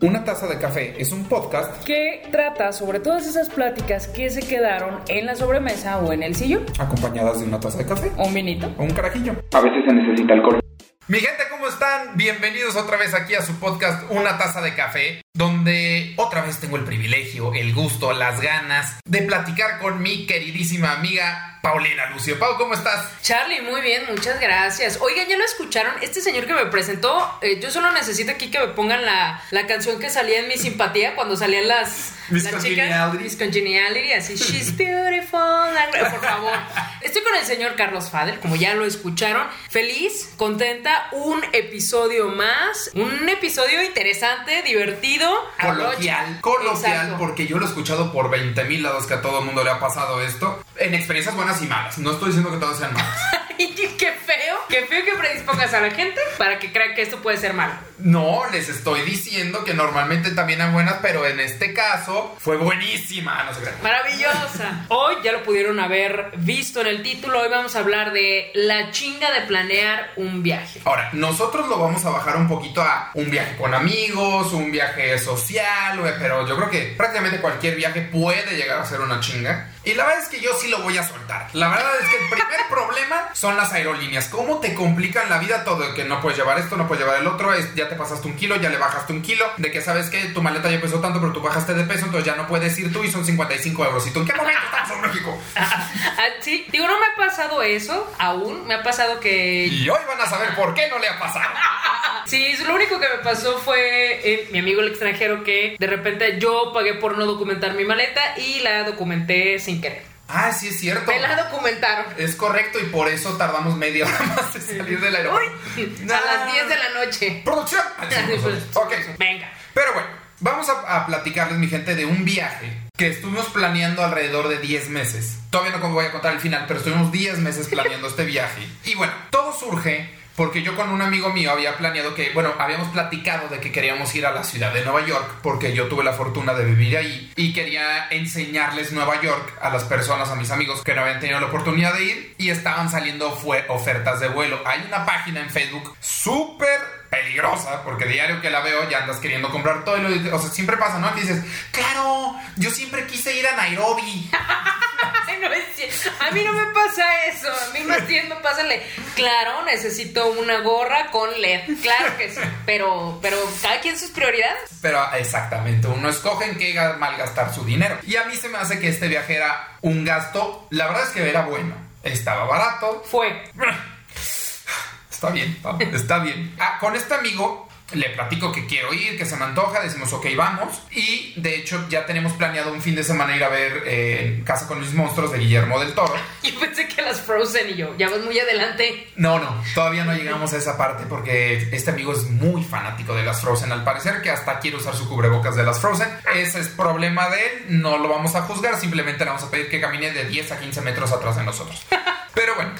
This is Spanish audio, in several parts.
Una taza de café es un podcast que trata sobre todas esas pláticas que se quedaron en la sobremesa o en el sillón. acompañadas de una taza de café O un vinito. o un carajillo. A veces se necesita alcohol. Mi gente, ¿cómo están? Bienvenidos otra vez aquí a su podcast Una taza de café, donde otra vez tengo el privilegio, el gusto, las ganas de platicar con mi queridísima amiga Paulina Lucio. Pau, ¿cómo estás? Charlie, muy bien, muchas gracias. Oigan, ¿ya lo escucharon? Este señor que me presentó, eh, yo solo necesito aquí que me pongan la, la canción que salía en mi simpatía cuando salían las, Miss las Congeniality. Miss Congeniality, así, she's beautiful. Por favor. Estoy con el señor Carlos Fadel, como ya lo escucharon. Feliz, contenta, un episodio más. Un episodio interesante, divertido. Coloquial, coloquial, Exacto. porque yo lo he escuchado por 20 mil lados que a todo el mundo le ha pasado esto, en experiencias buenas y malas. No estoy diciendo que todas sean malas. Y qué feo, qué feo que predispongas a la gente para que crea que esto puede ser malo. No, les estoy diciendo que normalmente también hay buenas, pero en este caso fue buenísima. No se crean. Maravillosa. Hoy ya lo pudieron haber visto en el título. Hoy vamos a hablar de la chinga de planear un viaje. Ahora, nosotros lo vamos a bajar un poquito a un viaje con amigos, un viaje social, pero yo creo que prácticamente cualquier viaje puede llegar a ser una chinga. Y la verdad es que yo sí lo voy a soltar. La verdad es que el primer problema son las aerolíneas. ¿Cómo te complican la vida todo? Que no puedes llevar esto, no puedes llevar el otro, es, ya te pasaste un kilo, ya le bajaste un kilo, de que sabes que tu maleta ya pesó tanto, pero tú bajaste de peso, entonces ya no puedes ir tú y son 55 euros. ¿Y tú en qué momento estamos en México? Ah, sí, digo, no me ha pasado eso aún. Me ha pasado que. Y hoy van a saber por qué no le ha pasado. Sí, lo único que me pasó fue eh, mi amigo el extranjero que de repente yo pagué por no documentar mi maleta y la documenté sin querer. Ah, sí es cierto. Me la documentaron. Es correcto y por eso tardamos media hora más de salir del aeropuerto. Uy, a las 10 de la noche. ¡Producción! ok. Venga. Pero bueno, vamos a, a platicarles, mi gente, de un viaje que estuvimos planeando alrededor de 10 meses. Todavía no voy a contar el final, pero estuvimos 10 meses planeando este viaje. Y bueno, todo surge porque yo con un amigo mío había planeado que, bueno, habíamos platicado de que queríamos ir a la ciudad de Nueva York porque yo tuve la fortuna de vivir ahí y quería enseñarles Nueva York a las personas, a mis amigos que no habían tenido la oportunidad de ir y estaban saliendo fue ofertas de vuelo. Hay una página en Facebook súper peligrosa, porque diario que la veo ya andas queriendo comprar todo. Y lo- o sea, siempre pasa, ¿no? Que dices, claro, yo siempre quise ir a Nairobi. No es cierto. A mí no me pasa eso. A mí más bien me pasa el claro, necesito una gorra con LED. Claro que sí. Pero, pero cada quien sus prioridades. Pero exactamente, uno escoge en qué ga- malgastar su dinero. Y a mí se me hace que este viaje era un gasto, la verdad es que era bueno. Estaba barato, Fue. Está bien, está bien. Ah, con este amigo le platico que quiero ir, que se me antoja, decimos, ok, vamos. Y de hecho ya tenemos planeado un fin de semana ir a ver eh, Casa con mis monstruos de Guillermo del Toro. Yo pensé que las Frozen y yo, ya vas muy adelante. No, no, todavía no llegamos a esa parte porque este amigo es muy fanático de las Frozen, al parecer que hasta quiere usar su cubrebocas de las Frozen. Ese es problema de él, no lo vamos a juzgar, simplemente le vamos a pedir que camine de 10 a 15 metros atrás de nosotros. Pero bueno,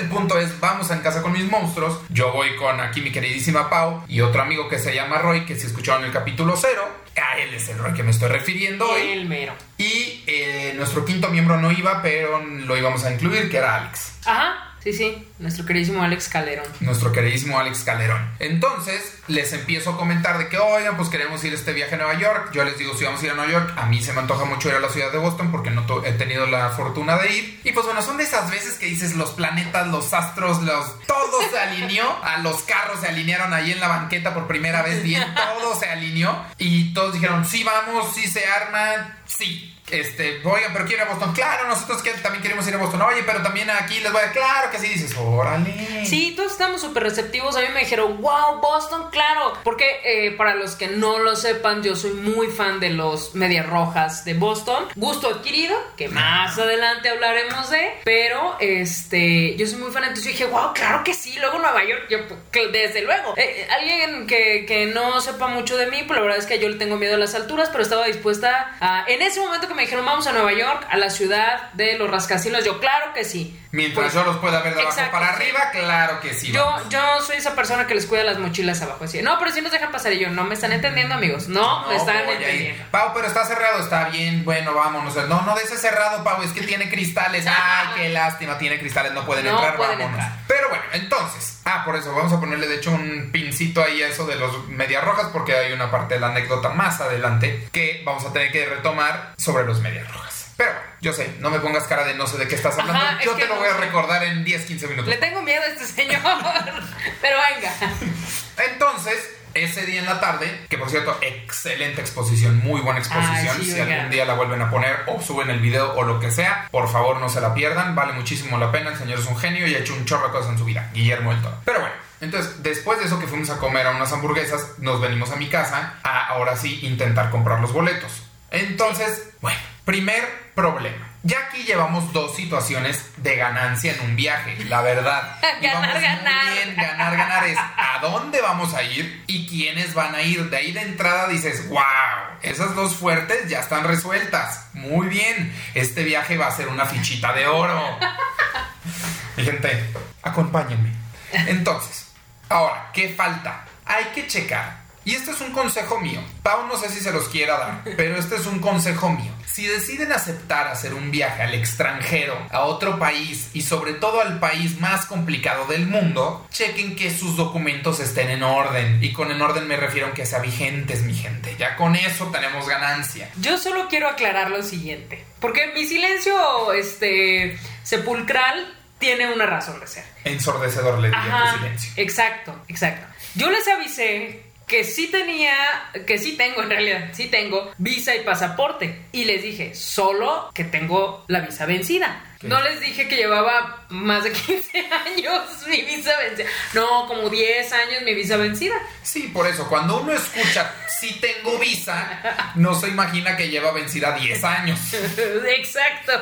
el punto es, vamos en casa con mis monstruos, yo voy con aquí mi queridísima Pau y otro amigo que se llama Roy, que si escucharon el capítulo 0, a él es el Roy que me estoy refiriendo hoy. El mero. Y eh, nuestro quinto miembro no iba, pero lo íbamos a incluir, que era Alex. Ajá. Sí, sí. Nuestro queridísimo Alex Calderón. nuestro queridísimo Alex Calderón. Entonces, les empiezo a comentar de que, oigan, pues queremos ir este viaje a Nueva York. Yo les digo, si vamos a ir a Nueva York, a mí se me antoja mucho ir a la ciudad de Boston porque no he tenido la fortuna de ir. Y pues bueno, son de esas veces que dices, los planetas, los astros, los... Todo se alineó. A los carros se alinearon ahí en la banqueta por primera vez bien. Todo se alineó. Y todos dijeron, sí, vamos, sí se arma, sí. Este, oigan, pero quiero ir a Boston. Claro, nosotros que también queremos ir a Boston. Oye, pero también aquí les voy a... Claro que sí, dices, órale. Sí, todos estamos súper receptivos. A mí me dijeron, wow, Boston, claro. Porque eh, para los que no lo sepan, yo soy muy fan de los Medias Rojas de Boston. Gusto adquirido, que más adelante hablaremos de. Pero este, yo soy muy fan. Entonces yo dije, wow, claro que sí. Luego Nueva York, yo, desde luego. Eh, alguien que, que no sepa mucho de mí, pues la verdad es que yo le tengo miedo a las alturas, pero estaba dispuesta a. En ese momento que me dijeron, vamos a Nueva York, a la ciudad de los rascacielos, yo, claro que sí. Mientras Pues, yo los pueda ver de abajo Exacto. para arriba, claro que sí. Yo, vamos. yo soy esa persona que les cuida las mochilas abajo. Así, no, pero si nos dejan pasar. Y yo, no me están entendiendo, amigos. No, me están entendiendo. Pau, pero está cerrado, está bien, bueno, vámonos. No, no de ese cerrado, Pau, es que tiene cristales. Ay, qué lástima, tiene cristales, no pueden No entrar, pueden vámonos. entrar. Pero bueno, entonces, ah, por eso vamos a ponerle de hecho un pincito ahí a eso de los medias rojas, porque hay una parte de la anécdota más adelante que vamos a tener que retomar sobre los medias rojas. Pero yo sé, no me pongas cara de no sé de qué estás hablando. Ajá, yo te lo no voy a recordar en 10, 15 minutos. Le tengo miedo a este señor. pero venga. Entonces, ese día en la tarde, que por cierto, excelente exposición, muy buena exposición. Ay, sí, si algún día la vuelven a poner o suben el video o lo que sea, por favor no se la pierdan, vale muchísimo la pena. El señor es un genio y ha hecho un chorro de cosas en su vida, Guillermo del Toro. Pero bueno. Entonces, después de eso que fuimos a comer a unas hamburguesas, nos venimos a mi casa a ahora sí intentar comprar los boletos. Entonces, bueno, primer problema. Ya aquí llevamos dos situaciones de ganancia en un viaje, la verdad. Ganar, ganar. bien, ganar, ganar es a dónde vamos a ir y quiénes van a ir. De ahí de entrada dices, wow, esas dos fuertes ya están resueltas. Muy bien, este viaje va a ser una fichita de oro. Mi gente, acompáñenme. Entonces, ahora, ¿qué falta? Hay que checar. Y este es un consejo mío. Pau no sé si se los quiera dar, pero este es un consejo mío. Si deciden aceptar hacer un viaje al extranjero, a otro país y sobre todo al país más complicado del mundo, chequen que sus documentos estén en orden. Y con en orden me refiero a que sean vigentes, mi gente. Ya con eso tenemos ganancia. Yo solo quiero aclarar lo siguiente. Porque mi silencio este, sepulcral tiene una razón de ser. Ensordecedor le diría Ajá, tu silencio. exacto, exacto. Yo les avisé que sí tenía, que sí tengo en realidad, sí tengo visa y pasaporte. Y les dije, solo que tengo la visa vencida. ¿Qué? No les dije que llevaba más de 15 años mi visa vencida. No, como 10 años mi visa vencida. Sí, por eso, cuando uno escucha si tengo visa, no se imagina que lleva vencida 10 años. Exacto.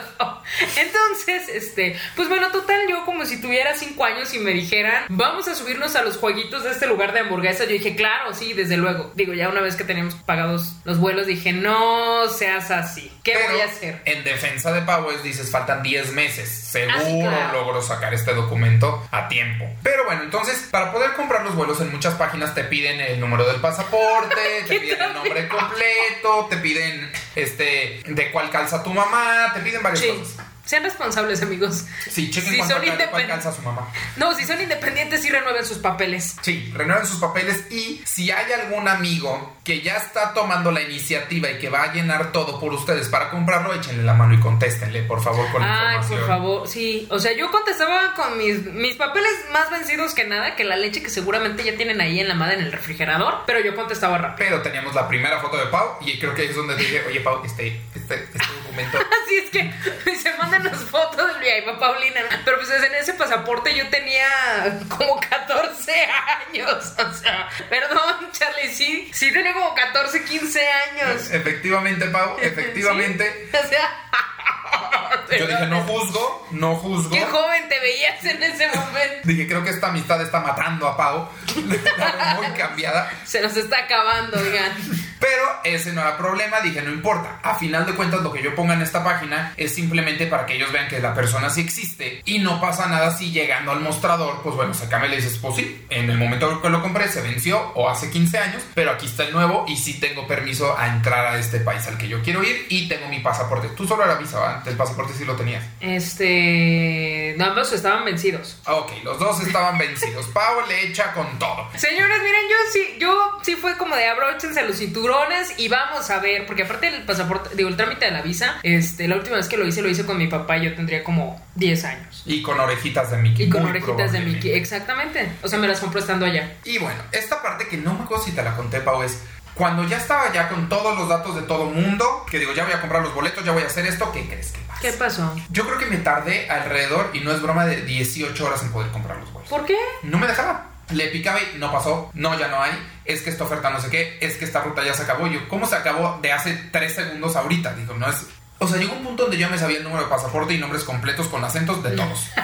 Entonces, este, pues bueno, total, yo como si tuviera cinco años y me dijeran, vamos a subirnos a los jueguitos de este lugar de hamburguesas, yo dije, claro, sí, desde luego. Digo, ya una vez que teníamos pagados los vuelos, dije, no seas así. ¿Qué Pero, voy a hacer? En defensa de Powers dices, faltan 10 meses. Seguro Ah, claro. logro sacar este documento a tiempo. Pero bueno, entonces, para poder comprar los vuelos en muchas páginas te piden el número del pasaporte, te ¿Qué piden el nombre completo, te piden este de cuál calza tu mamá, te piden varias Sí. cosas. Sean responsables, amigos. Sí, chequen Si son calza su mamá. No, si son independientes, sí renueven sus papeles. Sí, renueven sus papeles y si hay algún amigo que ya está tomando la iniciativa y que va a llenar todo por ustedes para comprarlo, échenle la mano y contéstenle, por favor, con la Ay, información. por favor, sí. O sea, yo contestaba con mis, mis papeles más vencidos que nada, que la leche que seguramente ya tienen ahí en la madre en el refrigerador, pero yo contestaba rápido. Pero teníamos la primera foto de Pau y creo que ahí es donde dije, oye Pau, este, este, este documento... Así es que se mandan las fotos del viaje a Paulina. Pero pues en ese pasaporte yo tenía como 14 años. O sea, perdón, Charlie, sí, sí tenía como 14, 15 años. Efectivamente, Pau, efectivamente. Sí, O sea, Yo dije, no juzgo, no juzgo. qué joven te veías en ese momento. Dije, creo que esta amistad está matando a Pau. La muy cambiada. Se nos está acabando, oigan. Pero ese no era problema, dije, no importa. A final de cuentas, lo que yo ponga en esta página es simplemente para que ellos vean que la persona sí existe y no pasa nada si llegando al mostrador, pues bueno, se cambia y le dices, pues sí, en el momento que lo compré se venció o hace 15 años, pero aquí está el nuevo y sí tengo permiso a entrar a este país al que yo quiero ir y tengo mi pasaporte. Tú solo era visa, ¿verdad? El pasaporte sí lo tenías. Este. no, Ambos estaban vencidos. Ah, Ok, los dos estaban vencidos. Pau le echa con todo. Señores, miren, yo sí, yo sí fue como de abróchense los cinturones y vamos a ver, porque aparte del pasaporte, digo, el trámite de la visa, este, la última vez que lo hice, lo hice con mi papá y yo tendría como 10 años. Y con orejitas de Mickey. Y con orejitas de. Mickey, exactamente. O sea, me las compró estando allá. Y bueno, esta parte que no me acuerdo si te la conté, Pau, es cuando ya estaba ya con todos los datos de todo mundo, que digo, ya voy a comprar los boletos, ya voy a hacer esto, ¿qué crees que pasa? ¿Qué pasó? Yo creo que me tardé alrededor, y no es broma, de 18 horas en poder comprar los boletos. ¿Por qué? No me dejaba. Le picaba y no pasó, no, ya no hay, es que esta oferta no sé qué, es que esta ruta ya se acabó. Yo, ¿cómo se acabó de hace 3 segundos ahorita? Digo, no es... O sea, llegó un punto donde yo me sabía el número de pasaporte y nombres completos con acentos de todos.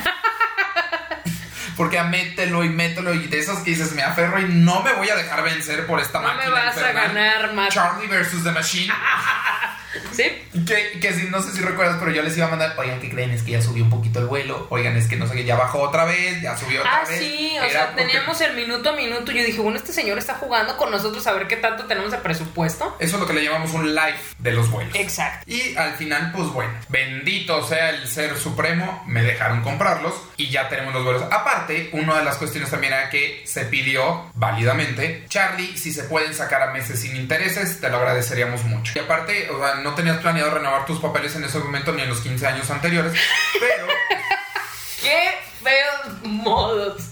Porque a mételo y mételo y de esas que dices, me aferro y no me voy a dejar vencer por esta No me máquina vas a ganar, Matt. Charlie versus The Machine. ¿Sí? Que, que si, no sé si recuerdas, pero yo les iba a mandar, oigan, ¿qué creen? Es que ya subió un poquito el vuelo. Oigan, es que no sé qué, ya bajó otra vez, ya subió otra Ah, vez. sí, o sea, porque- teníamos el minuto a minuto. Yo dije, bueno, este señor está jugando con nosotros a ver qué tanto tenemos de presupuesto. Eso es lo que le llamamos un live de los vuelos. Exacto. Y al final, pues bueno, bendito sea el ser supremo, me dejaron comprarlos y ya tenemos los vuelos. Aparte, una de las cuestiones también era que se pidió válidamente, Charlie, si se pueden sacar a meses sin intereses, te lo agradeceríamos mucho. Y aparte, o sea, no tenías planeado renovar tus papeles en ese momento ni en los 15 años anteriores, pero ¡Qué feos modos!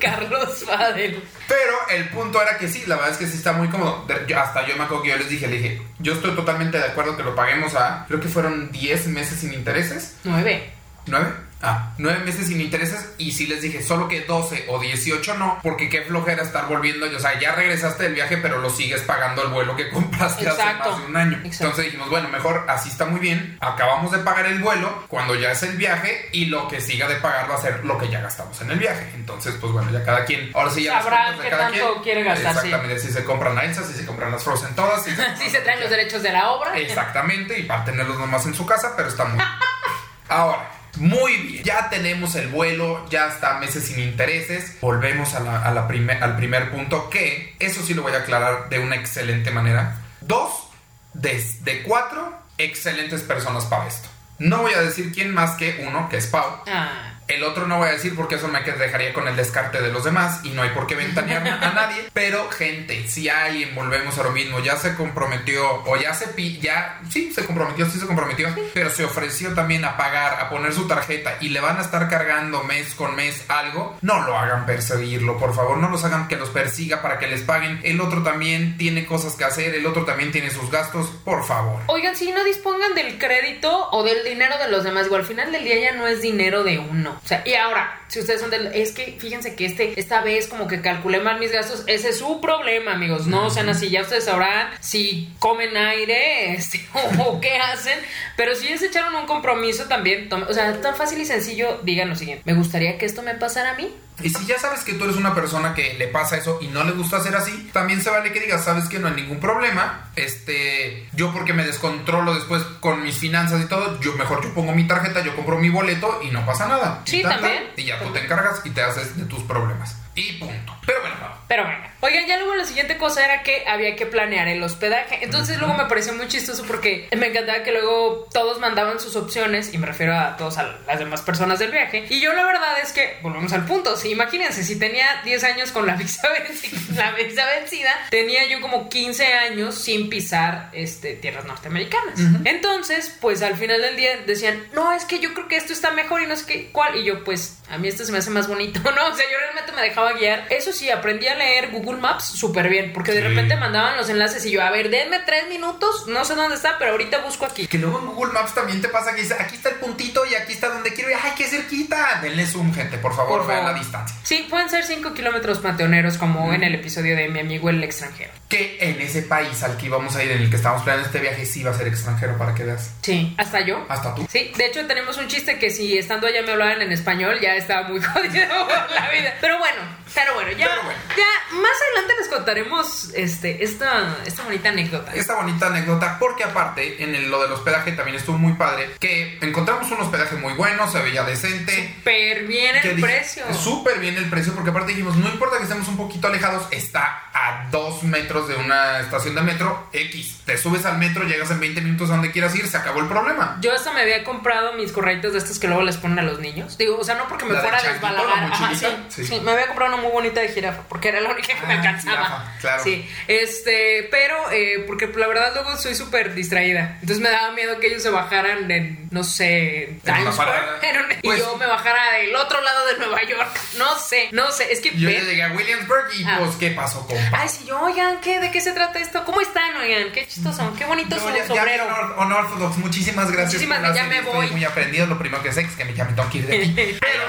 Carlos Fadel. Pero el punto era que sí, la verdad es que sí está muy cómodo. Yo- hasta yo me acuerdo que yo les dije, le dije, yo estoy totalmente de acuerdo que lo paguemos a, creo que fueron 10 meses sin intereses. Nueve. ¿Nueve? Ah, nueve meses sin intereses y sí les dije, solo que 12 o 18 no, porque qué flojera estar volviendo, o sea, ya regresaste del viaje, pero lo sigues pagando el vuelo que compraste hace más de un año. Exacto. Entonces dijimos, bueno, mejor así está muy bien, acabamos de pagar el vuelo cuando ya es el viaje y lo que siga de pagar va a ser lo que ya gastamos en el viaje. Entonces, pues bueno, ya cada quien, ahora sí ya las Sabrá cuentas de qué tanto quien. quiere gastar, sí. Exactamente, si se compran a Elsa, si se compran las Frozen todas, si se, traen los derechos de la obra. Exactamente, y para tenerlos nomás en su casa, pero está muy bien. Ahora, muy bien, ya tenemos el vuelo, ya está meses sin intereses. Volvemos a la, primer- al primer punto, que eso sí lo voy a aclarar de una excelente manera. Dos de, de cuatro excelentes personas para esto. No voy a decir quién más que uno, que es Pau. Ah. El otro no voy a decir porque eso me dejaría con el descarte de los demás y no hay por qué ventanear a nadie. Pero, gente, si alguien, volvemos a lo mismo, ya se comprometió o ya se pi ya, sí, se comprometió, sí se comprometió, pero se ofreció también a pagar, a poner su tarjeta y le van a estar cargando mes con mes algo, no lo hagan perseguirlo, por favor, no los hagan que los persiga para que les paguen. El otro también tiene cosas que hacer, el otro también tiene sus gastos, por favor. Oigan, si no dispongan del crédito o del dinero de los demás, igual al final del día ya no es dinero de uno. O sea, y ahora, si ustedes son del. Es que fíjense que este, esta vez como que calculé mal mis gastos. Ese es su problema, amigos. No sean así. Ya ustedes sabrán si comen aire este, o, o qué hacen. Pero si ya se echaron un compromiso también. tome- o sea, tan fácil y sencillo, digan lo siguiente: Me gustaría que esto me pasara a mí. Y si ya sabes que tú eres una persona que le pasa eso y no le gusta hacer así, también se vale que digas, sabes que no hay ningún problema. Este, yo porque me descontrolo después con mis finanzas y todo, yo mejor yo pongo mi tarjeta, yo compro mi boleto y no pasa nada. Sí, Y también. Y ya tú te encargas y te haces de tus problemas. Y punto. Pero bueno, no. Pero bueno. Oigan, ya luego la siguiente cosa era que había que planear el hospedaje. Entonces luego me pareció muy chistoso porque me encantaba que luego todos mandaban sus opciones, y me refiero a todos a las demás personas del viaje. Y yo la verdad es que, volvemos al punto, sí, imagínense, si tenía 10 años con la visa, venci- la visa vencida, tenía yo como 15 años sin pisar este, tierras norteamericanas. Entonces, pues al final del día decían, no, es que yo creo que esto está mejor y no sé qué, cuál. Y yo, pues, a mí esto se me hace más bonito, ¿no? O sea, yo realmente me dejaba guiar. Eso sí, aprendí a leer Google Maps súper bien, porque de Sí. repente mandaban los enlaces y yo, a ver, denme tres minutos, no sé dónde está, pero ahorita busco aquí. Que luego en Google Maps también te pasa que dice, aquí está el puntito y aquí está donde quiero ir. ¡Ay, qué cerquita! Denle zoom, gente, por favor, Por vean favor. la distancia. Sí, pueden ser 5 kilómetros panteoneros, como en el episodio de mi amigo el extranjero. Que en ese país al que íbamos a ir, en el que estábamos planeando este viaje, sí va a ser extranjero para que veas. Sí, hasta yo. Hasta tú. Sí, de hecho tenemos un chiste que si estando allá me hablaban en español ya estaba muy jodido por la vida. Pero bueno, pero bueno, ya, Pero bueno. ya más adelante les contaremos este, esta, esta bonita anécdota. esta bonita anécdota porque aparte en el- lo del hospedaje también estuvo muy padre que encontramos un hospedaje muy bueno se veía decente Súper bien el precio. súper bien el precio porque aparte dijimos no importa que estemos un poquito alejados está a dos metros de una estación de metro X te subes al metro llegas en 20 minutos a donde quieras ir se acabó el problema Yo hasta me había comprado mis correitos de estos que luego les ponen a los niños. Digo, o sea, no porque me ¿La de fuera a desbalagar. Ajá, sí, mochilita? sí. Sí. me había comprado muy bonita de jirafa porque era la única que me Ah, alcanzaba. jirafa, claro. Sí, este, pero eh, porque la verdad luego soy súper distraída. Entonces me daba miedo que ellos se bajaran en, no sé, Times Square. un- Pues- y yo me bajara del otro lado de Nueva York. No sé, no sé. Es que yo ya ven- llegué a Williamsburg y Ah. pues qué pasó compa Ay, sí, yo, oigan, ¿qué? ¿De qué se trata esto? ¿Cómo están, oigan? Qué chistosos, qué bonito No, su ya, ya sombrero. on Orthodox, muchísimas gracias. Muchísimas por ya me Estoy voy. muy aprendido. Lo primero que sé es que me, ya me tengo que ir de aquí. Pero,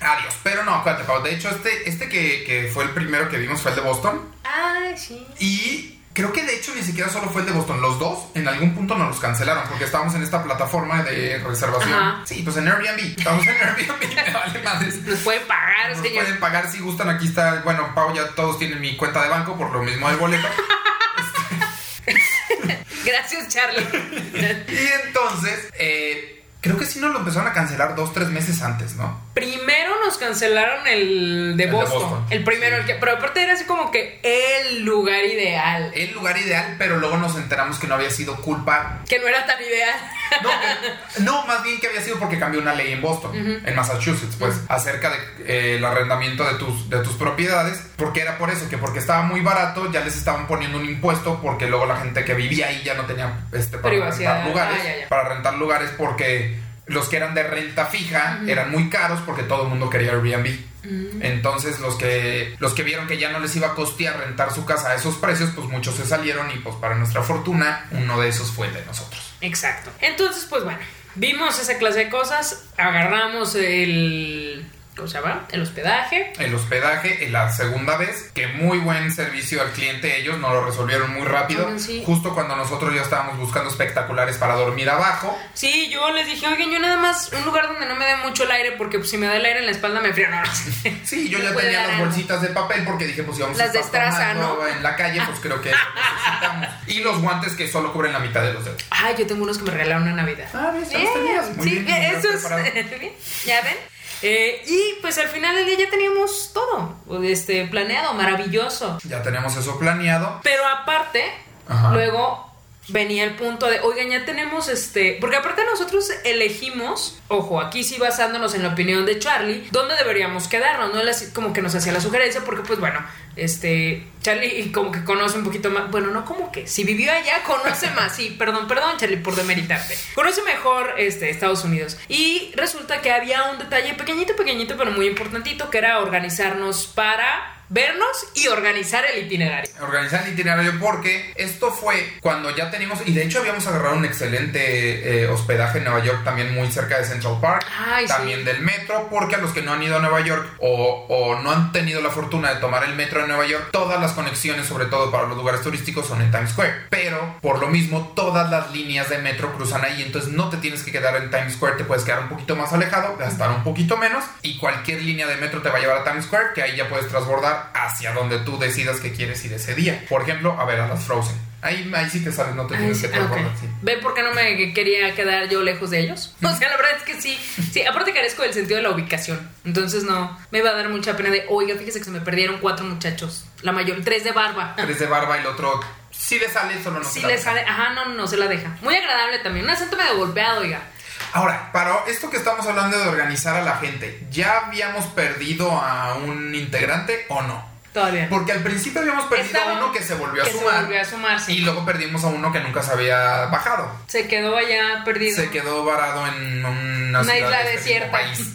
Adiós. Pero no, acuérdate, Pau. De hecho, este, este que, que fue el primero que vimos fue el de Boston. Ay, sí. Y creo que de hecho ni siquiera solo fue el de Boston. Los dos en algún punto nos los cancelaron porque estábamos en esta plataforma de reservación. Ajá. Sí, pues en Airbnb. Estamos en Airbnb. Me vale madres. Nos pueden pagar, Nos señor. pueden pagar si gustan. Aquí está, bueno, Pau ya todos tienen mi cuenta de banco por lo mismo del boleto. Este, Gracias, Charlie. y entonces, eh, creo que sí nos lo empezaron a cancelar dos, tres meses antes, ¿no? Primero nos cancelaron el de El de Boston. Boston. El primero, el que, pero aparte era así como que el lugar ideal. El lugar ideal, pero luego nos enteramos que no había sido culpa. Que no era tan ideal. No, que- no, más bien que había sido porque cambió una ley en Boston, en Massachusetts, pues, acerca del de, el arrendamiento de tus, de tus propiedades, porque era por eso, que porque estaba muy barato, ya les estaban poniendo un impuesto, porque luego la gente que vivía ahí ya no tenía este, para Privacidad. rentar lugares, Ah, ya, ya. para rentar lugares porque los que eran de renta fija eran muy caros porque todo el mundo quería Airbnb. Entonces los que los que vieron que ya no les iba a costear rentar su casa a esos precios, pues muchos se salieron y pues para nuestra fortuna uno de esos fue el de nosotros. Exacto. Entonces, pues bueno, vimos esa clase de cosas, agarramos el. ¿Cómo se llama? El hospedaje. El hospedaje en la segunda vez, que muy buen servicio al cliente ellos, nos lo resolvieron muy rápido, Ah, sí. justo cuando nosotros ya estábamos buscando espectaculares para dormir abajo. Sí, yo les dije, oigan, yo nada más un lugar donde no me dé mucho el aire, porque pues, si me da el aire en la espalda me frío. No, no sé. Sí, yo ya tenía dar las bolsitas de papel porque dije, pues si vamos Las a estar estraza, tomando ¿no? en la calle, pues creo que necesitamos. Y los guantes que solo cubren la mitad de los dedos. Ay, yo tengo unos que me regalaron una Navidad. Ah, ves. Muy sí, bien, bien eso es. preparado. bien, ya ven. Eh, y pues al final del día ya teníamos todo este, planeado, maravilloso. Ya tenemos eso planeado. Pero aparte, Ajá. luego venía el punto de, oigan, ya tenemos este. Porque aparte nosotros elegimos, ojo, aquí sí basándonos en la opinión de Charlie, dónde deberíamos quedarnos. No como que nos hacía la sugerencia, porque pues bueno, este. Charlie como que conoce un poquito más. Bueno, no como que. Si vivió allá, conoce más. Sí, perdón, perdón, Charlie, por demeritarte. Conoce mejor este, Estados Unidos. Y resulta que había un detalle pequeñito, pequeñito, pero muy importantito, que era organizarnos para vernos y organizar el itinerario. organizar el itinerario porque esto fue cuando ya teníamos y de hecho habíamos agarrado un excelente eh, hospedaje en Nueva York también muy cerca de Central Park Ay, sí. también del metro porque a los que no han ido a Nueva York o, o no han tenido la fortuna de tomar el metro en Nueva York todas las conexiones sobre todo para los lugares turísticos son en Times Square pero por lo mismo todas las líneas de metro cruzan ahí entonces no te tienes que quedar en Times Square te puedes quedar un poquito más alejado gastar un poquito menos y cualquier línea de metro te va a llevar a Times Square que ahí ya puedes transbordar hacia donde tú decidas que quieres ir ese día por ejemplo a ver a las Frozen ahí, ahí sí te sales no te tienes sí, que ok. transbordar sí. ¿Ven por qué no me quería quedar yo lejos de ellos? O sea, la verdad es que sí. Sí, aparte carezco del sentido de la ubicación. Entonces no, me iba a dar mucha pena de, oiga, fíjese que se me perdieron cuatro muchachos. La mayor, tres de barba. Tres de barba y el otro sí le sale solo no Sí se la le deja. sale, ajá, no, no, se la deja. Muy agradable también. Un acento medio golpeado, oiga. Ahora, para esto que estamos hablando de organizar a la gente, ¿ya habíamos perdido a un integrante o no? Todavía. Porque al principio habíamos perdido Estaba- a uno que se volvió a que se sumar. volvió a sumar, sí. Y luego perdimos a uno que nunca se había bajado. Se quedó allá perdido. Se quedó varado en una, Una isla este desierta. país.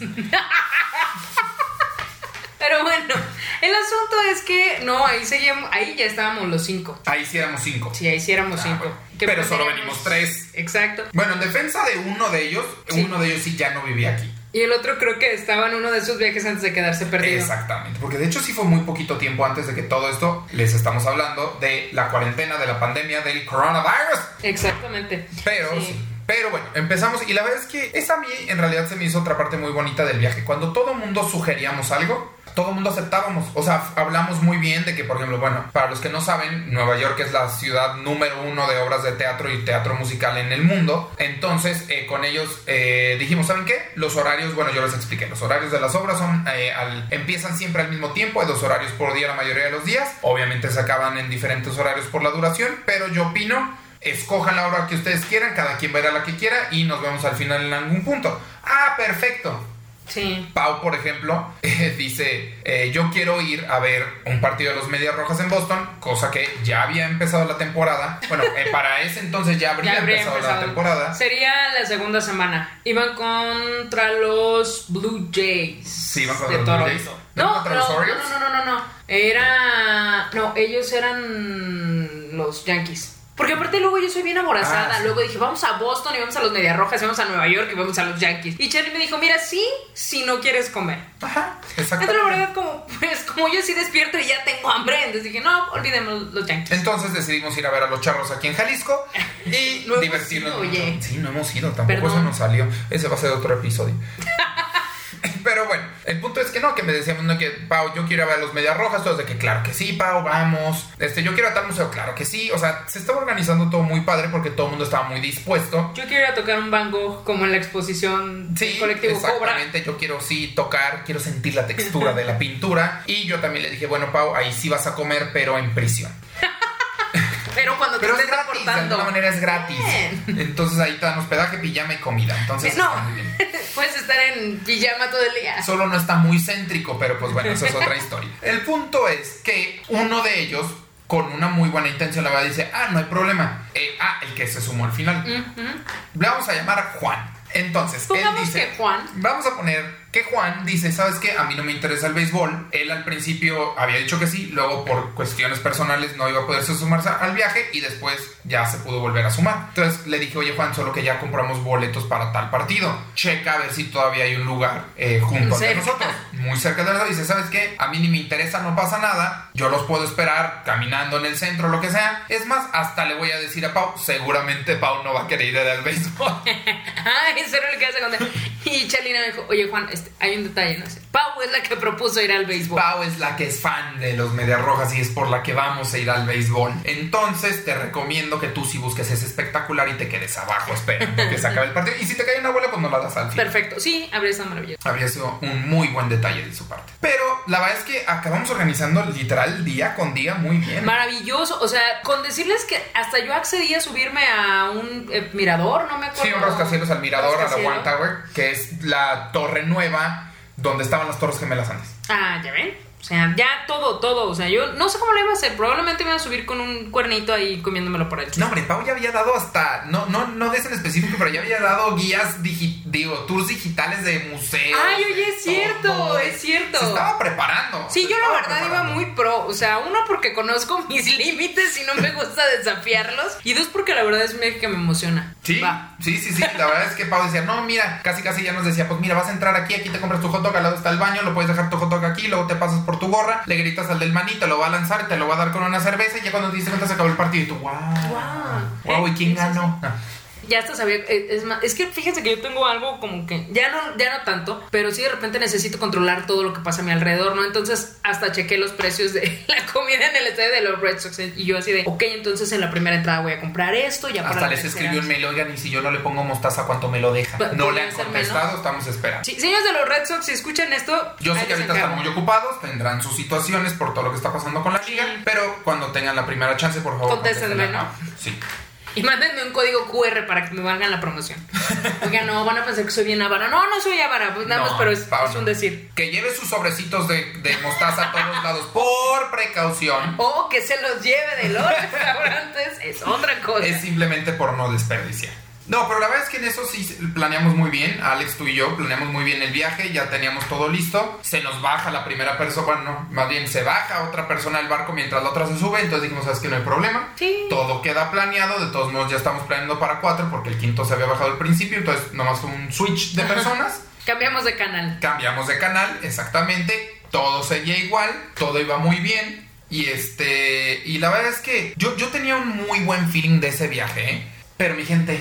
Pero bueno, el asunto es que no, ahí seguíamos, ahí ya estábamos los cinco. Ahí sí éramos cinco. Sí, ahí sí éramos Ah, cinco. bueno. Pero solo preferíamos- venimos tres. Exacto. Bueno, en defensa de uno de ellos, Sí. uno de ellos sí ya no vivía aquí. Y el otro creo que estaba en uno de sus viajes antes de quedarse perdido. Exactamente, porque de hecho sí fue muy poquito tiempo antes de que todo esto les estamos hablando de la cuarentena, de la pandemia del coronavirus. Exactamente. Pero Sí. sí. Pero bueno, empezamos y la verdad es que esa a mí en realidad se me hizo otra parte muy bonita del viaje. Cuando todo mundo sugeríamos algo, todo mundo aceptábamos. O sea, hablamos muy bien de que, por ejemplo, bueno, para los que no saben, Nueva York es la ciudad número uno de obras de teatro y teatro musical en el mundo. Entonces, eh, con ellos eh, dijimos, ¿saben qué? Los horarios, bueno, yo les expliqué, los horarios de las obras son, eh, empiezan siempre al mismo tiempo, hay dos horarios por día la mayoría de los días. Obviamente se acaban en diferentes horarios por la duración, pero yo opino escojan la hora que ustedes quieran, cada quien a la que quiera y nos vemos al final en algún punto. Ah, perfecto. Sí. Pau, por ejemplo, eh, dice, eh, yo quiero ir a ver un partido de los Medias Rojas en Boston, cosa que ya había empezado la temporada. Bueno, eh, para ese entonces ya habría, Ya habría empezado, la empezado. temporada. Sería la segunda semana. Iban contra los Blue Jays. Sí, iban contra de los Blue Toronto. Jays. ¿No No, contra no, los no, Orioles? no, no, no, no. Era. No, ellos eran los Yankees. Porque aparte luego yo soy bien aborazada. Ah, sí. Luego dije, vamos a Boston y vamos a los Medias Rojas y vamos a Nueva York y vamos a los Yankees. Y Charlie me dijo, mira, sí, si no quieres comer. Ajá, Entonces la verdad, como, pues, como yo sí despierto y ya tengo hambre, entonces dije, no, olvidemos los Yankees. Entonces decidimos ir a ver a los charros aquí en Jalisco y No divertirnos. ido, mucho. oye. Sí, no hemos ido, tampoco Perdón. eso nos salió. Ese va a ser otro episodio. Pero bueno, El punto es que no, que me decíamos, no, que Pau, yo quiero ir a ver los Medias Rojas, todos de que claro que sí, Pau, vamos. Este, yo quiero ir a tal museo, claro que sí. O sea, se estaba organizando todo muy padre porque todo el mundo estaba muy dispuesto. Yo quiero ir a tocar un Van Gogh como en la exposición Sí, del colectivo Cobra. exactamente. Yo quiero sí tocar, quiero sentir la textura de la pintura. Y yo también le dije, bueno, Pau, ahí sí vas a comer, pero en prisión. Pero cuando te Pero es estés gratis, de alguna manera es gratis. Bien. Entonces ahí te dan hospedaje, pijama y comida. Entonces no, está muy bien. puedes estar en pijama todo el día. Solo no está muy céntrico, pero pues bueno, eso es otra historia. El punto es que uno de ellos, con una muy buena intención, la verdad dice, ah, no hay problema. Eh, ah, el que se sumó al final. Le vamos a llamar a Juan. Entonces, él dice, que Juan. Vamos a poner que Juan dice, ¿sabes qué? A mí no me interesa el béisbol. Él al principio había dicho que sí, luego por cuestiones personales no iba a poderse sumarse al viaje y después ya se pudo volver a sumar. Entonces le dije, oye Juan, solo que ya compramos boletos para tal partido. Checa a ver si todavía hay un lugar eh, junto a nosotros. Muy cerca de nosotros. Dice, ¿sabes qué? A mí ni me interesa, no pasa nada. Yo los puedo esperar caminando en el centro, lo que sea. Es más, hasta le voy a decir a Pau, seguramente Pau no va a querer ir al béisbol. Ay, eso era lo que hace contar. Y Chalina me dijo, oye Juan, este, hay un detalle, no sé. Pau es la que propuso ir al béisbol. Pau es la que es fan de los Medias Rojas y es por la que vamos a ir al béisbol. Entonces te recomiendo que tú si busques ese espectacular y te quedes abajo esperando que se acabe el partido. Y si te cae una bola, pues no la das al final. Perfecto, sí, habría estado maravilloso. Habría sido un muy buen detalle de su parte. Pero la verdad es que acabamos organizando literal día con día muy bien. Maravilloso, o sea, con decirles que hasta yo accedí a subirme a un eh, mirador, no me acuerdo. Sí, un rascacielos al mirador, a la. One Tower, que es la torre nueva donde estaban las torres gemelas antes. Ah, ya ven. O sea, ya todo, todo. O sea, yo no sé cómo lo iba a hacer. Probablemente me iba a subir con un cuernito ahí comiéndomelo por el No, hombre, Pau ya había dado hasta, no, no, no de ese en específico, pero ya había dado guías, digi- digo, tours digitales de museos. Ay, oye, es cierto, todo. es cierto. Se estaba preparando. Sí, yo la verdad iba muy pro. O sea, uno porque conozco mis límites y no me gusta desafiarlos. Y dos porque la verdad es que me emociona. Sí, Va. sí, sí, sí. La verdad es que Pau decía, no, mira, casi casi ya nos decía, pues mira, vas a entrar aquí, aquí te compras tu hot dog, al lado está el baño, lo puedes dejar tu hot dog aquí, luego te pasas por tu gorra, le gritas al del maní, te lo va a lanzar, te lo va a dar con una cerveza y ya cuando te cuenta se acabó el partido y tú, wow. Guau. Wow, ¿y quién ganó? Ah, Ya hasta sabía, eh, es más, es que fíjense que yo tengo algo como que, ya no, ya no tanto, pero sí de repente necesito controlar todo lo que pasa a mi alrededor, ¿no? Entonces hasta chequé los precios de la comida en el estadio de los Red Sox y yo así de, ok, entonces en la primera entrada voy a comprar esto, ya para Hasta les escribió un mail, oigan, y si yo no le pongo mostaza, ¿cuánto me lo deja? Pa- No le han contestado, estamos esperando. Sí, señores de los Red Sox, si escuchan esto, Yo sé que ahorita están muy ocupados, tendrán sus situaciones por todo lo que está pasando con la liga, pero cuando tengan la primera chance, por favor, Contéstenme. ¿no? Sí. Y mándenme un código QR para que me valgan la promoción. Oigan, no, van a pensar que soy bien avara. No, no soy avara, pues nada No, más, pero es, Pau, es un decir. Que lleve sus sobrecitos de, de mostaza a todos lados por precaución. O que se los lleve de los restaurantes es otra cosa. Es simplemente por no desperdiciar. No, pero la verdad es que en eso sí planeamos muy bien. Alex, tú y yo planeamos muy bien el viaje. Ya teníamos todo listo. Se nos baja la primera persona. Bueno, no, más bien se baja otra persona del barco mientras la otra se sube. Entonces dijimos, ¿sabes que No hay problema. Sí. Todo queda planeado. De todos modos, ya estamos planeando para cuatro porque el quinto se había bajado al principio. Entonces, nomás fue un switch de personas. Cambiamos de canal. Cambiamos de canal, exactamente. Todo seguía igual, todo iba muy bien. Y este. Y la verdad es que yo, yo tenía un muy buen feeling de ese viaje, ¿eh? Pero mi gente,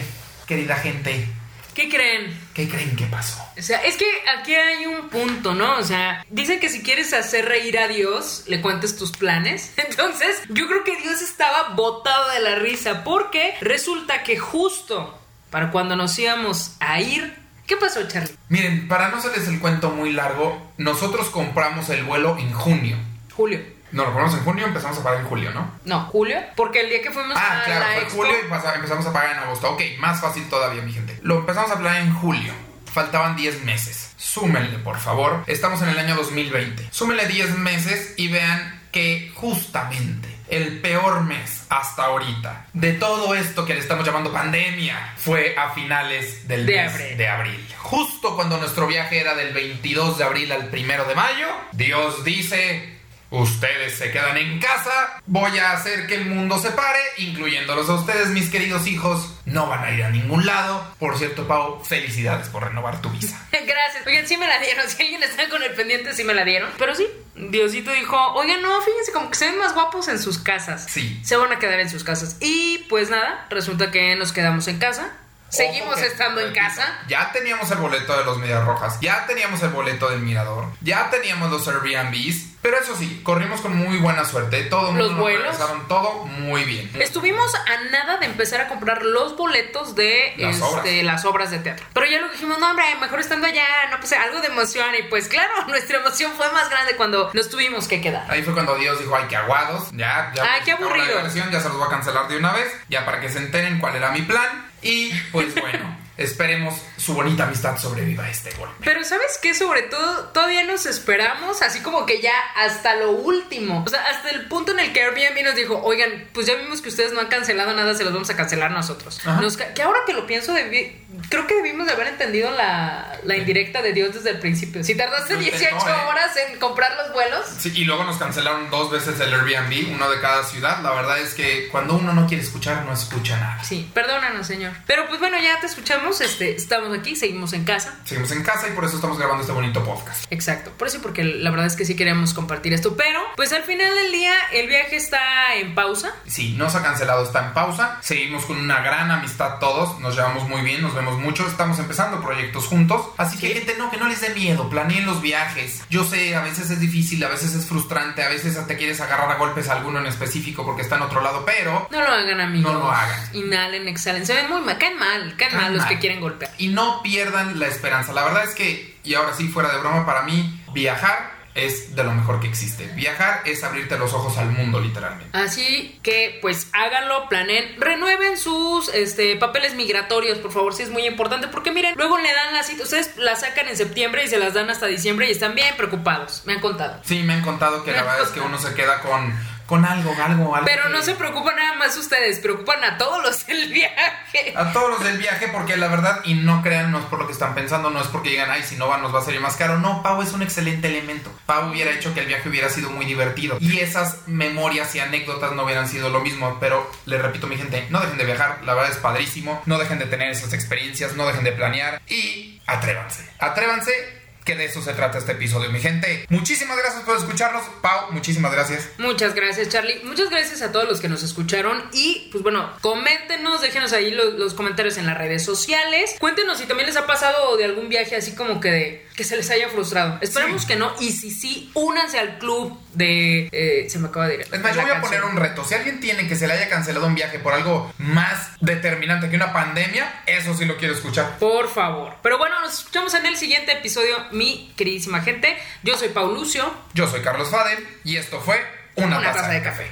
querida gente, ¿Qué creen? ¿qué creen que pasó? O sea, es que aquí hay un punto, ¿no? O sea, dicen que si quieres hacer reír a Dios, le cuentes tus planes. Entonces, yo creo que Dios estaba botado de la risa porque resulta que justo para cuando nos íbamos a ir, ¿qué pasó, Charlie? Miren, para no hacerles el cuento muy largo, nosotros compramos el vuelo en junio. Julio. No, lo compramos en junio, empezamos a pagar en julio, ¿no? No, Julio, porque el día que fuimos Ah, a claro, la fue expo, julio y pasa- empezamos a pagar en agosto. Ok, más fácil todavía, mi gente. Lo empezamos a planear en julio. Faltaban 10 meses. Súmenle, por favor. Estamos en el año 2020. Súmenle 10 meses y vean que justamente el peor mes hasta ahorita de todo esto que le estamos llamando pandemia fue a finales del De mes abril. de abril. Justo cuando nuestro viaje era del 22 de abril al 1 de mayo, Dios dice, ustedes se quedan en casa, voy a hacer que el mundo se pare, incluyéndolos a ustedes, mis queridos hijos, no van a ir a ningún lado. Por cierto, Pau, felicidades por renovar tu visa. Gracias. Oigan, sí me la dieron. Si alguien está con el pendiente, sí me la dieron. Pero sí, Diosito dijo, oigan, no, fíjense, como que se ven más guapos en sus casas. Sí. Se van a quedar en sus casas. Y pues nada, resulta que nos quedamos en casa. Seguimos estando en casa. Ya teníamos el boleto de los Medias Rojas, ya teníamos el boleto del Mirador, ya teníamos los Airbnbs, pero eso sí, corrimos con muy buena suerte. Todo mundo Los nos vuelos. regresaron todo muy bien. Estuvimos a nada de empezar a comprar los boletos de Las este, obras. las obras de teatro. Pero ya lo dijimos, no, hombre, mejor estando allá, no, pues algo de emoción. Y pues claro, nuestra emoción fue más grande cuando nos tuvimos que quedar. Ahí fue cuando Dios dijo, ay, qué aguados, ya, ya. Ay, qué acabó la aburrido. diversión, ya se los voy a cancelar de una vez, ya para que se enteren cuál era mi plan. Y pues bueno, esperemos su bonita amistad sobreviva a este golpe. Pero ¿sabes qué? Sobre todo, todavía nos esperamos, así como que ya hasta lo último. O sea, hasta el punto en el que Airbnb nos dijo, oigan, pues ya vimos que ustedes no han cancelado nada, se los vamos a cancelar nosotros. Ajá. Nos ca- que ahora que lo pienso, creo que debimos de haber entendido la, la indirecta de Dios desde el principio. Si tardaste Lo 18 intentó, ¿eh? horas en comprar los vuelos. Sí, y luego nos cancelaron dos veces el Airbnb, uno de cada ciudad. La verdad es que cuando uno no quiere escuchar, no escucha nada. Sí, perdónanos, señor. Pero pues bueno, ya te escuchamos, este, estamos aquí, seguimos en casa. Seguimos en casa y por eso estamos grabando este bonito podcast. Exacto, por eso y porque la verdad es que sí queremos compartir esto, pero pues al final del día el viaje está en pausa. Sí, no se ha cancelado, está en pausa. Seguimos con una gran amistad todos, nos llevamos muy bien, nos vemos mucho, estamos empezando proyectos juntos. Así que gente, no, que no les dé miedo, planeen los viajes. Yo sé, a veces es difícil, a veces es frustrante, a veces te quieres agarrar a golpes a alguno en específico porque está en otro lado, pero... No lo hagan, amigos. No lo hagan. Inhalen, exhalen. Se ven muy mal, caen mal, caen Caen mal los mal. que quieren golpear. Y no pierdan la esperanza. La verdad es que, y ahora sí, fuera de broma, para mí, viajar es de lo mejor que existe. Viajar es abrirte los ojos al mundo, literalmente. Así que, pues, háganlo, planeen, renueven sus este, papeles migratorios, por favor, si es muy importante, porque miren, luego le dan la cita, ustedes la sacan en septiembre y se las dan hasta diciembre y están bien preocupados, me han contado. Sí, me han contado que la verdad es que uno se queda con, con algo, algo, algo. Pero que- no se preocupan nada más ustedes, preocupan a todos los del viaje. A todos los del viaje, porque la verdad, y no crean, no es por lo que están pensando, no es porque digan, ay, si no van nos va a salir más caro. No, Pau es un excelente elemento. Pau hubiera hecho que el viaje hubiera sido muy divertido. Y esas memorias y anécdotas no hubieran sido lo mismo. Pero les repito, mi gente, no dejen de viajar, la verdad es padrísimo. No dejen de tener esas experiencias, no dejen de planear y atrévanse. Atrévanse. Que de eso se trata este episodio, mi gente. Muchísimas gracias por escucharnos. Pau, muchísimas gracias. Muchas gracias, Charlie. Muchas gracias a todos los que nos escucharon. Y, pues bueno, coméntenos, déjenos ahí los, los comentarios en las redes sociales. Cuéntenos si también les ha pasado de algún viaje así como que de que se les haya frustrado. Esperemos Sí. que no. Y si sí, únanse al club de. eh, se me acaba de ir. Es más, yo voy a canción. poner un reto. Si alguien tiene que se le haya cancelado un viaje por algo más determinante que una pandemia, eso sí lo quiero escuchar. Por favor. Pero bueno, nos escuchamos en el siguiente episodio, mi queridísima gente. Yo soy Paulucio. Yo soy Carlos Fadel y esto fue Una, Una taza de café.